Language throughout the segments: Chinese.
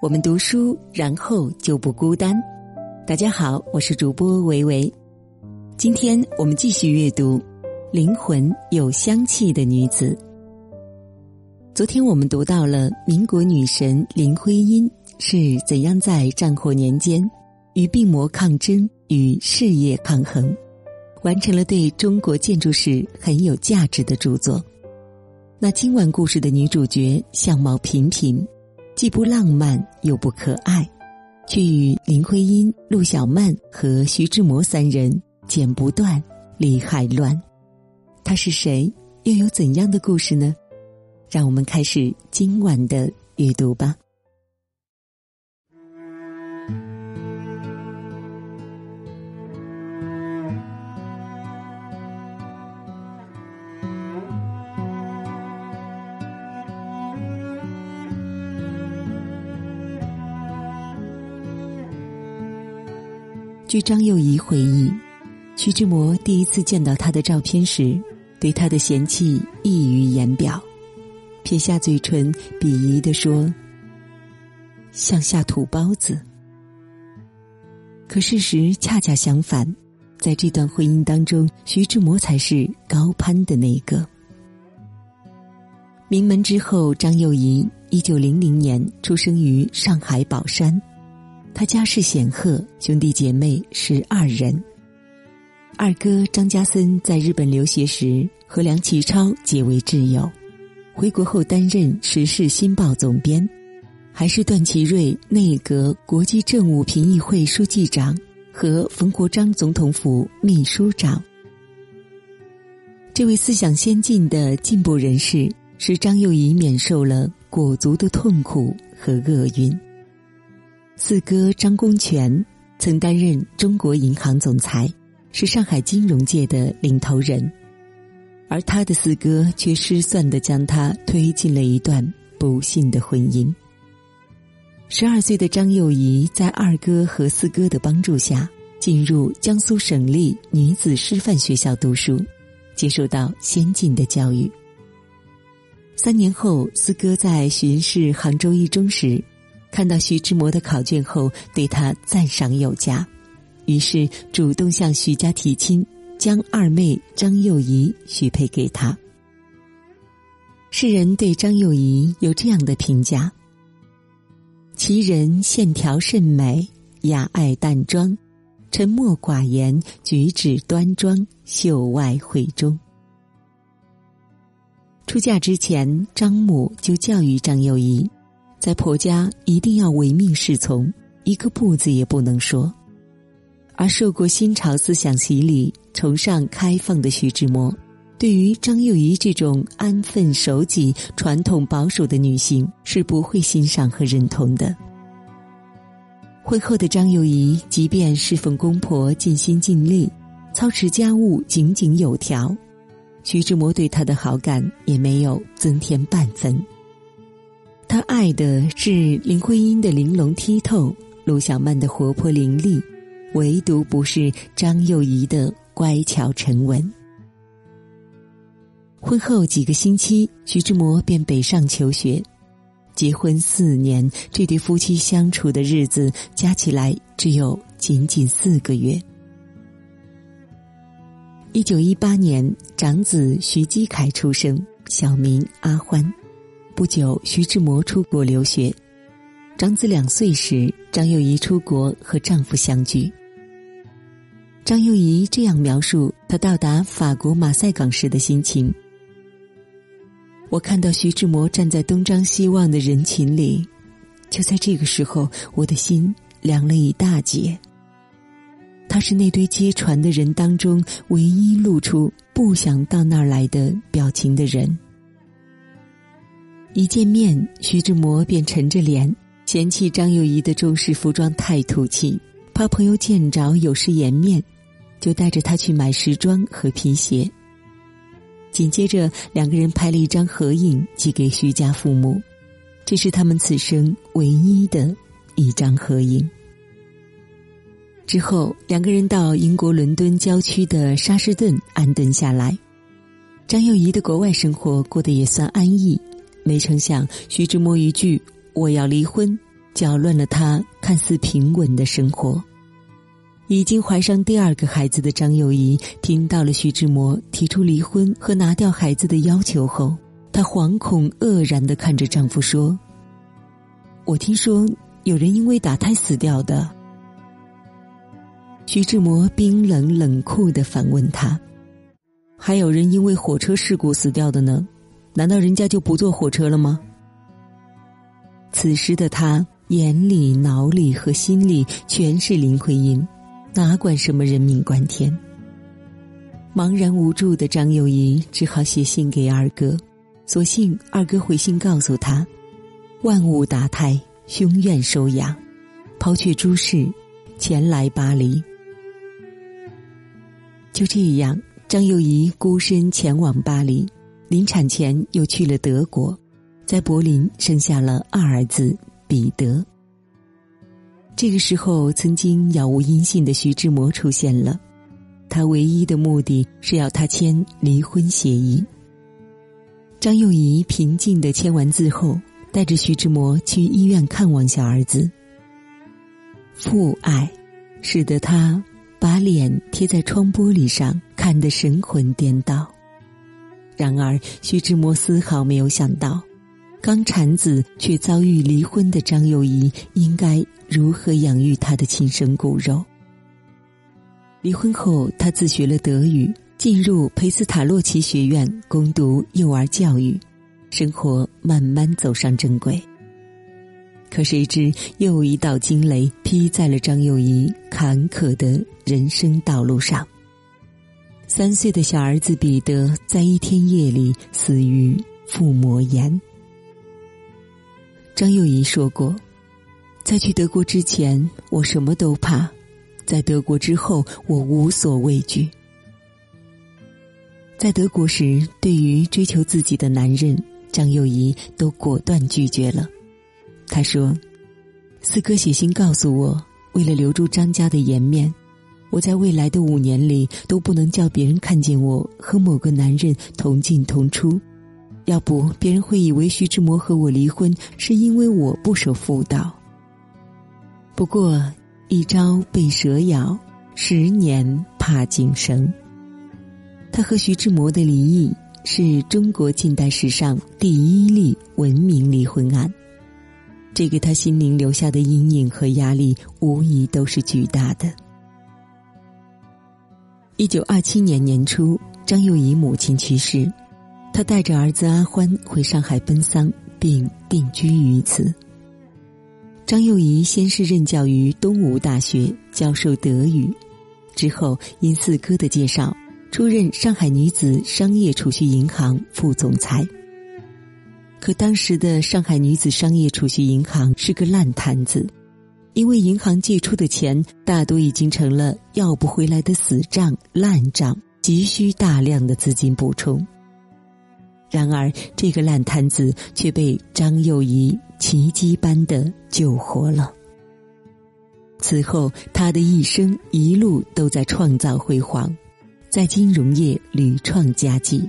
我们读书，然后就不孤单。大家好，我是主播维维。今天我们继续阅读《灵魂有香气的女子》。昨天我们读到了民国女神林徽因是怎样在战火年间与病魔抗争、与事业抗衡，完成了对中国建筑史很有价值的著作。那今晚故事的女主角相貌平平。既不浪漫又不可爱，却与林徽因、陆小曼和徐志摩三人剪不断，理还乱。他是谁？又有怎样的故事呢？让我们开始今晚的阅读吧。据张幼仪回忆，徐志摩第一次见到她的照片时，对她的嫌弃溢于言表，撇下嘴唇，鄙夷地说：“像下土包子。”可事实恰恰相反，在这段婚姻当中，徐志摩才是高攀的那个。名门之后，张幼仪一九零零年出生于上海宝山。他家世显赫，兄弟姐妹十二人。二哥张家森在日本留学时和梁启超结为挚友，回国后担任《时事新报》总编，还是段祺瑞内阁国际政务评议会书记长和冯国璋总统府秘书长。这位思想先进的进步人士，使张幼仪免受了裹足的痛苦和厄运。四哥张公权曾担任中国银行总裁，是上海金融界的领头人，而他的四哥却失算的将他推进了一段不幸的婚姻。十二岁的张幼仪在二哥和四哥的帮助下，进入江苏省立女子师范学校读书，接受到先进的教育。三年后，四哥在巡视杭州一中时。看到徐志摩的考卷后，对他赞赏有加，于是主动向徐家提亲，将二妹张幼仪许配给他。世人对张幼仪有这样的评价：其人线条甚美，雅爱淡妆，沉默寡言，举止端庄，秀外慧中。出嫁之前，张母就教育张幼仪。在婆家一定要唯命是从，一个不字也不能说。而受过新潮思想洗礼、崇尚开放的徐志摩，对于张幼仪这种安分守己、传统保守的女性是不会欣赏和认同的。婚后的张幼仪，即便侍奉公婆尽心尽力，操持家务井井有条，徐志摩对她的好感也没有增添半分。他爱的是林徽因的玲珑剔透，陆小曼的活泼伶俐，唯独不是张幼仪的乖巧沉稳。婚后几个星期，徐志摩便北上求学。结婚四年，这对夫妻相处的日子加起来只有仅仅四个月。一九一八年，长子徐基凯出生，小名阿欢。不久，徐志摩出国留学。长子两岁时，张幼仪出国和丈夫相聚。张幼仪这样描述她到达法国马赛港时的心情：“我看到徐志摩站在东张西望的人群里，就在这个时候，我的心凉了一大截。他是那堆接船的人当中唯一露出不想到那儿来的表情的人。”一见面，徐志摩便沉着脸，嫌弃张幼仪的中式服装太土气，怕朋友见着有失颜面，就带着她去买时装和皮鞋。紧接着，两个人拍了一张合影，寄给徐家父母，这是他们此生唯一的一张合影。之后，两个人到英国伦敦郊区的沙士顿安顿下来，张幼仪的国外生活过得也算安逸。没成想，徐志摩一句“我要离婚”，搅乱了他看似平稳的生活。已经怀上第二个孩子的张幼仪听到了徐志摩提出离婚和拿掉孩子的要求后，她惶恐愕然的看着丈夫说：“我听说有人因为打胎死掉的。”徐志摩冰冷冷酷的反问他：“还有人因为火车事故死掉的呢？难道人家就不坐火车了吗？”此时的他眼里、脑里和心里全是林徽因。哪管什么人命关天？茫然无助的张幼仪只好写信给二哥，所幸二哥回信告诉他：万物打胎，胸愿收养，抛却诸事，前来巴黎。就这样，张幼仪孤身前往巴黎，临产前又去了德国，在柏林生下了二儿子彼得。这个时候，曾经杳无音信的徐志摩出现了，他唯一的目的是要他签离婚协议。张幼仪平静的签完字后，带着徐志摩去医院看望小儿子。父爱，使得他把脸贴在窗玻璃上，看得神魂颠倒。然而，徐志摩丝毫没有想到。刚产子却遭遇离婚的张幼仪，应该如何养育他的亲生骨肉？离婚后，他自学了德语，进入佩斯塔洛奇学院攻读幼儿教育，生活慢慢走上正轨。可谁知，又一道惊雷劈在了张幼仪坎坷的人生道路上。三岁的小儿子彼得在一天夜里死于腹膜炎。张幼仪说过：“在去德国之前，我什么都怕；在德国之后，我无所畏惧。”在德国时，对于追求自己的男人，张幼仪都果断拒绝了。他说：“四哥写信告诉我，为了留住张家的颜面，我在未来的五年里都不能叫别人看见我和某个男人同进同出。”要不，别人会以为徐志摩和我离婚是因为我不守妇道。不过，一朝被蛇咬，十年怕井绳。他和徐志摩的离异是中国近代史上第一例文明离婚案，这给他心灵留下的阴影和压力，无疑都是巨大的。一九二七年年初，张幼仪母亲去世。他带着儿子阿欢回上海奔丧，并定居于此。张幼仪先是任教于东吴大学，教授德语，之后因四哥的介绍，出任上海女子商业储蓄银行副总裁。可当时的上海女子商业储蓄银行是个烂摊子，因为银行借出的钱大多已经成了要不回来的死账、烂账，急需大量的资金补充。然而，这个烂摊子却被张幼仪奇迹般的救活了。此后，他的一生一路都在创造辉煌，在金融业屡创佳绩，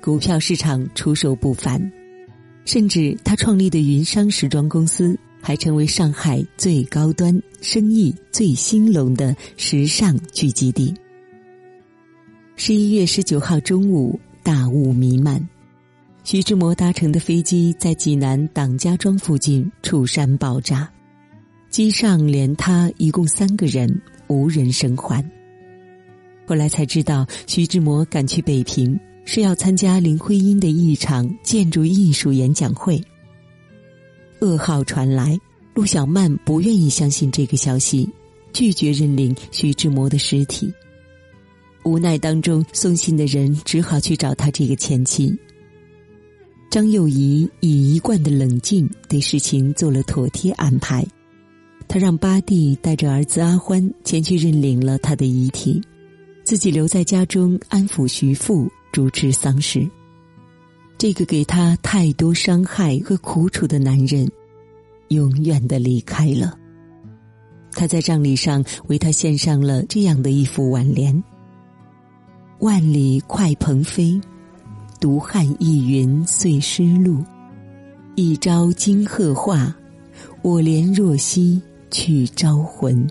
股票市场出手不凡，甚至他创立的云商时装公司还成为上海最高端、生意最兴隆的时尚聚集地。十一月十九号中午，大雾弥漫。徐志摩搭乘的飞机在济南党家庄附近触山爆炸，机上连他一共三个人，无人生还。后来才知道，徐志摩赶去北平是要参加林徽因的一场建筑艺术演讲会。噩耗传来，陆小曼不愿意相信这个消息，拒绝认领徐志摩的尸体。无奈当中，送信的人只好去找他这个前妻。张幼仪以一贯的冷静对事情做了妥帖安排，他让八弟带着儿子阿欢前去认领了他的遗体，自己留在家中安抚徐父，主持丧事。这个给他太多伤害和苦楚的男人，永远的离开了。他在葬礼上为他献上了这样的一副挽联：“万里快鹏飞。”独汉一云碎失路，一朝惊鹤化，我怜若兮去招魂。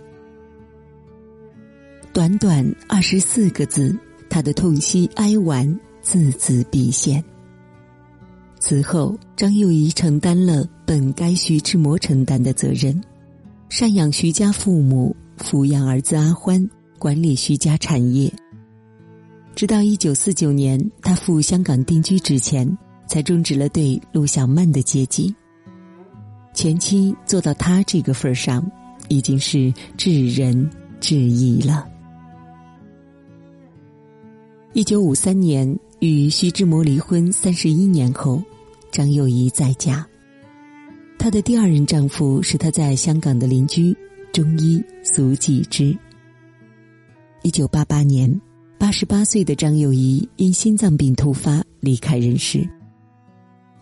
短短二十四个字，他的痛惜哀婉字字毕现。此后，张幼仪承担了本该徐志摩承担的责任，赡养徐家父母，抚养儿子阿欢，管理徐家产业。直到一九四九年，他赴香港定居之前，才终止了对陆小曼的接济。前妻做到他这个份儿上，已经是至仁至义了。一九五三年，与徐志摩离婚三十一年后，张幼仪再嫁。她的第二任丈夫是她在香港的邻居中医苏纪之。一九八八年，八十八岁的张幼仪因心脏病突发离开人世。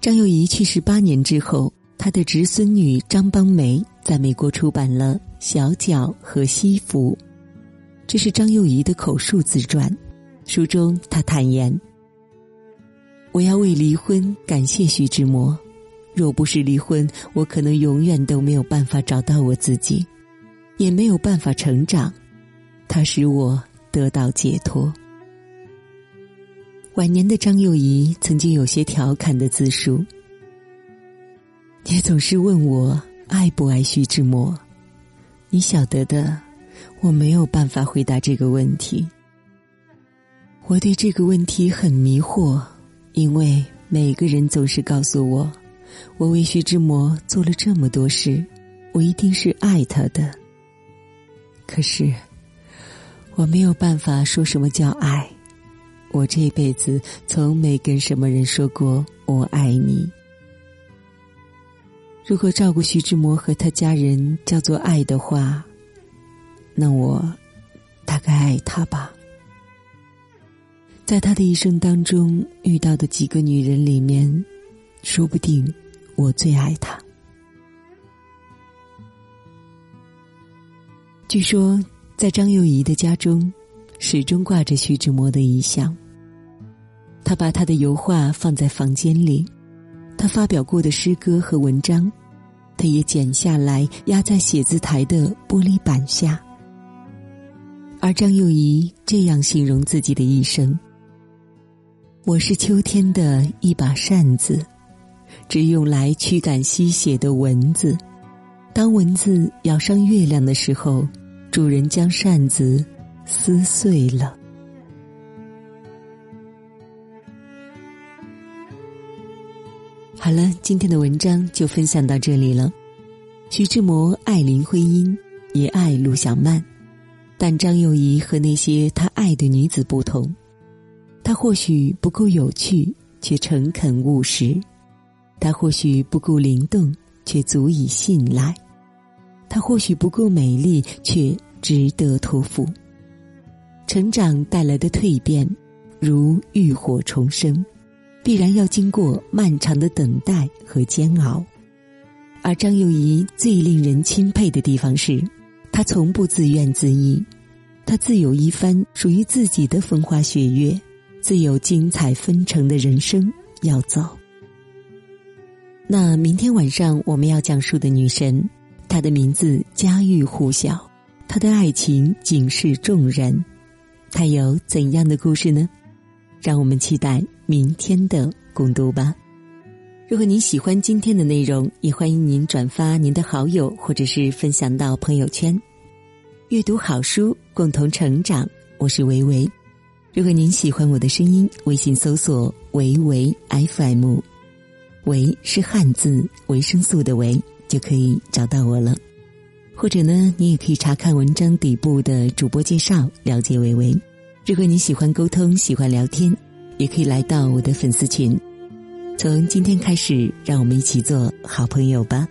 张幼仪去世八年之后。他的侄孙女张邦梅在美国出版了《小脚和西服》，这是张幼仪的口述自传。书中，她坦言：“我要为离婚感谢徐志摩，若不是离婚，我可能永远都没有办法找到我自己，也没有办法成长。他使我得到解脱。”晚年的张幼仪曾经有些调侃的自述。你总是问我爱不爱徐志摩，你晓得的，我没有办法回答这个问题。我对这个问题很迷惑，因为每个人总是告诉我，我为徐志摩做了这么多事，我一定是爱他的。可是，我没有办法说什么叫爱，我这辈子从没跟什么人说过我爱你。如果照顾徐志摩和他家人叫做爱的话，那我大概爱他吧。在他的一生当中遇到的几个女人里面，说不定我最爱他。据说，在张幼仪的家中，始终挂着徐志摩的遗像。他把他的油画放在房间里。他发表过的诗歌和文章，他也剪下来压在写字台的玻璃板下。而张幼仪这样形容自己的一生：“我是秋天的一把扇子，只用来驱赶吸血的蚊子。当蚊子咬伤月亮的时候，主人将扇子撕碎了。”好了，今天的文章就分享到这里了。徐志摩爱林徽因，也爱陆小曼，但张幼仪和那些他爱的女子不同。他或许不够有趣，却诚恳务实；他或许不够灵动，却足以信赖；他或许不够美丽，却值得托付。成长带来的蜕变，如浴火重生。必然要经过漫长的等待和煎熬，而张幼仪最令人钦佩的地方是，她从不自怨自艾，她自有一番属于自己的风花雪月，自有精彩纷呈的人生要走。那明天晚上我们要讲述的女神，她的名字家喻户晓，她的爱情警示众人，她有怎样的故事呢？让我们期待明天的共读吧。如果您喜欢今天的内容，也欢迎您转发您的好友，或者是分享到朋友圈。阅读好书，共同成长。我是维维。如果您喜欢我的声音，微信搜索“维维 FM”，维是汉字维生素的维，就可以找到我了。或者呢，你也可以查看文章底部的主播介绍，了解维维。如果你喜欢沟通，喜欢聊天，也可以来到我的粉丝群。从今天开始，让我们一起做好朋友吧。